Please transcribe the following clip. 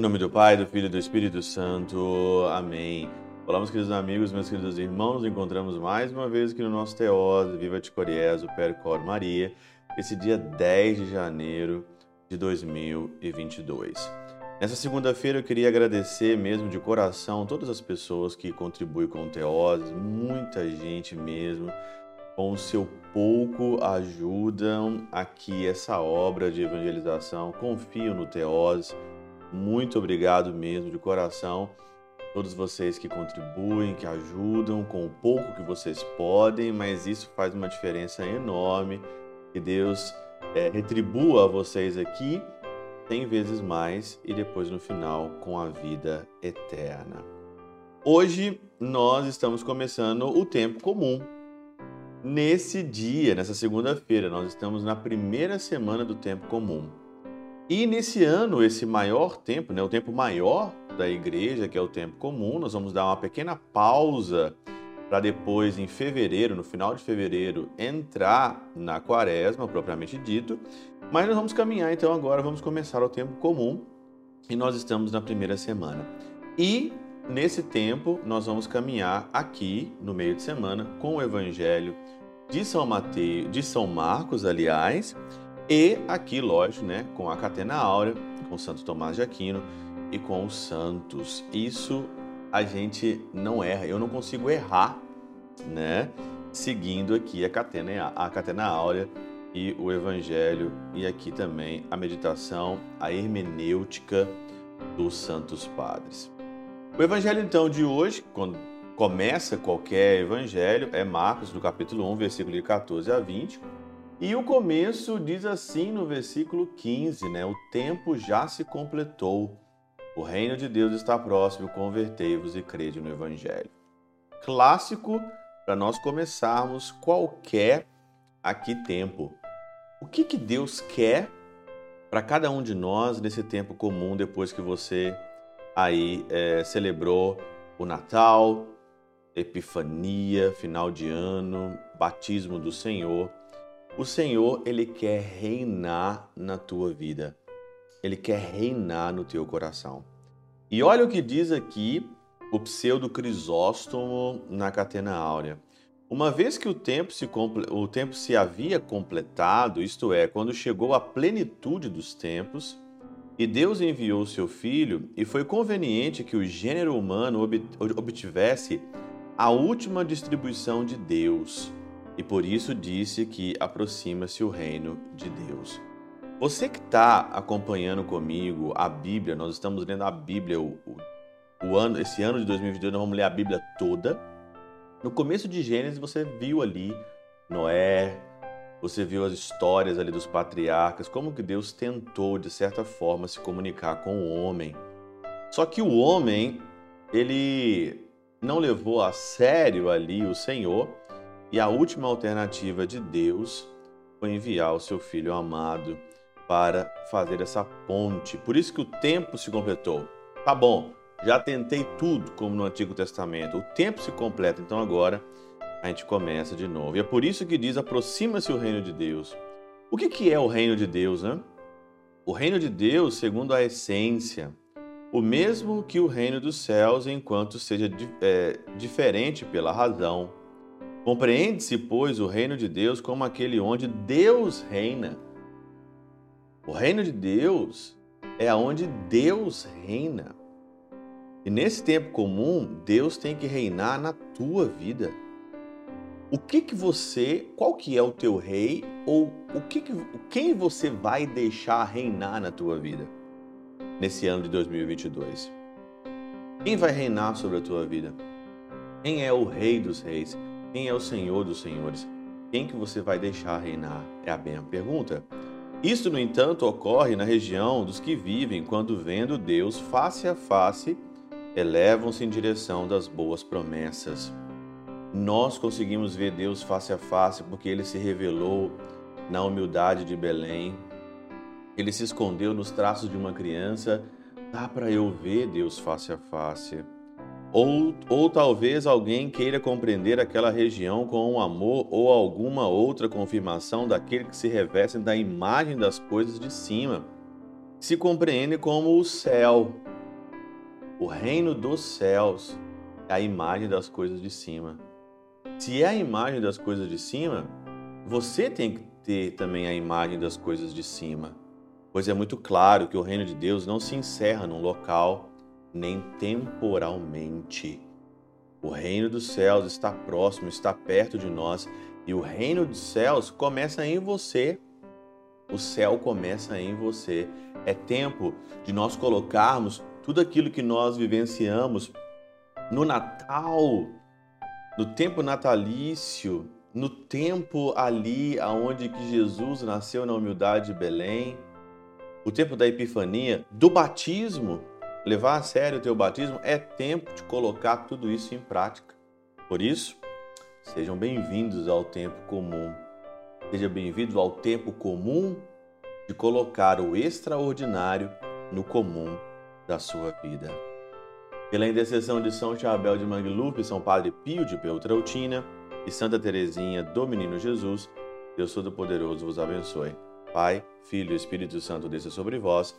Em nome do Pai, do Filho e do Espírito Santo. Amém. Olá, meus queridos amigos, meus queridos irmãos. Nos encontramos mais uma vez aqui no nosso Teose, Viva de Coriés, o Percor Maria, esse dia 10 de janeiro de 2022. Nessa segunda-feira eu queria agradecer mesmo de coração todas as pessoas que contribuem com o Teose, muita gente mesmo com o seu pouco ajudam aqui essa obra de evangelização. Confio no Teose. Muito obrigado mesmo de coração. Todos vocês que contribuem, que ajudam com o pouco que vocês podem, mas isso faz uma diferença enorme. Que Deus é, retribua a vocês aqui 100 vezes mais e depois no final com a vida eterna. Hoje nós estamos começando o tempo comum, Nesse dia, nessa segunda-feira, nós estamos na primeira semana do tempo comum. E ano, esse maior tempo, né, o tempo maior da igreja, que é o tempo comum, nós vamos dar uma pequena pausa para depois, em fevereiro, no final de fevereiro, entrar na quaresma, propriamente dito. Mas nós vamos caminhar, então agora vamos começar o tempo comum e nós estamos na primeira semana. E Nesse tempo, nós vamos caminhar aqui no meio de semana com o Evangelho de São Mateus, de São Marcos, aliás, e aqui, lógico, né, com a Catena Áurea, com Santo Tomás de Aquino e com os santos. Isso a gente não erra, eu não consigo errar, né, seguindo aqui a Catena, a Catena Áurea e o Evangelho e aqui também a meditação, a hermenêutica dos santos padres. O evangelho então de hoje, quando começa qualquer evangelho, é Marcos, do capítulo 1, versículo de 14 a 20. E o começo diz assim no versículo 15, né? O tempo já se completou. O reino de Deus está próximo, convertei-vos e crede no evangelho. Clássico para nós começarmos qualquer aqui tempo. O que, que Deus quer para cada um de nós nesse tempo comum depois que você aí é, celebrou o Natal, Epifania, final de ano, batismo do Senhor. O Senhor, ele quer reinar na tua vida. Ele quer reinar no teu coração. E olha o que diz aqui o pseudo Crisóstomo na Catena Áurea. Uma vez que o tempo, se, o tempo se havia completado, isto é, quando chegou a plenitude dos tempos, e Deus enviou seu Filho, e foi conveniente que o gênero humano obtivesse a última distribuição de Deus, e por isso disse que aproxima-se o reino de Deus. Você que está acompanhando comigo a Bíblia, nós estamos lendo a Bíblia, o, o, ano, esse ano de 2022 nós vamos ler a Bíblia toda. No começo de Gênesis você viu ali Noé, você viu as histórias ali dos patriarcas, como que Deus tentou de certa forma se comunicar com o homem. Só que o homem, ele não levou a sério ali o Senhor, e a última alternativa de Deus foi enviar o seu filho amado para fazer essa ponte. Por isso que o tempo se completou. Tá bom, já tentei tudo como no Antigo Testamento. O tempo se completa, então agora a gente começa de novo. E é por isso que diz: aproxima-se o reino de Deus. O que, que é o reino de Deus, né? O reino de Deus, segundo a essência, o mesmo que o reino dos céus, enquanto seja é, diferente pela razão. Compreende-se, pois, o reino de Deus como aquele onde Deus reina. O reino de Deus é aonde Deus reina. E nesse tempo comum, Deus tem que reinar na tua vida o que que você, qual que é o teu rei ou o que, que quem você vai deixar reinar na tua vida nesse ano de 2022? Quem vai reinar sobre a tua vida? Quem é o rei dos reis? Quem é o senhor dos senhores? Quem que você vai deixar reinar? É a mesma pergunta. Isto, no entanto, ocorre na região dos que vivem quando vendo Deus face a face, elevam-se em direção das boas promessas. Nós conseguimos ver Deus face a face porque ele se revelou na humildade de Belém. Ele se escondeu nos traços de uma criança. Dá para eu ver Deus face a face. Ou, ou talvez alguém queira compreender aquela região com um amor ou alguma outra confirmação daquele que se reveste da imagem das coisas de cima. se compreende como o céu. O reino dos céus é a imagem das coisas de cima. Se é a imagem das coisas de cima, você tem que ter também a imagem das coisas de cima. Pois é muito claro que o reino de Deus não se encerra num local, nem temporalmente. O reino dos céus está próximo, está perto de nós, e o reino dos céus começa em você. O céu começa em você. É tempo de nós colocarmos tudo aquilo que nós vivenciamos no Natal, no tempo natalício, no tempo ali aonde que Jesus nasceu na humildade de Belém, o tempo da epifania, do batismo, levar a sério o teu batismo, é tempo de colocar tudo isso em prática. Por isso, sejam bem-vindos ao tempo comum. Seja bem-vindo ao tempo comum de colocar o extraordinário no comum da sua vida. Pela intercessão de São Chabel de Mangluf, São Padre Pio de Peltrautina e Santa Teresinha do Menino Jesus, Deus Todo-Poderoso vos abençoe. Pai, Filho e Espírito Santo desça sobre vós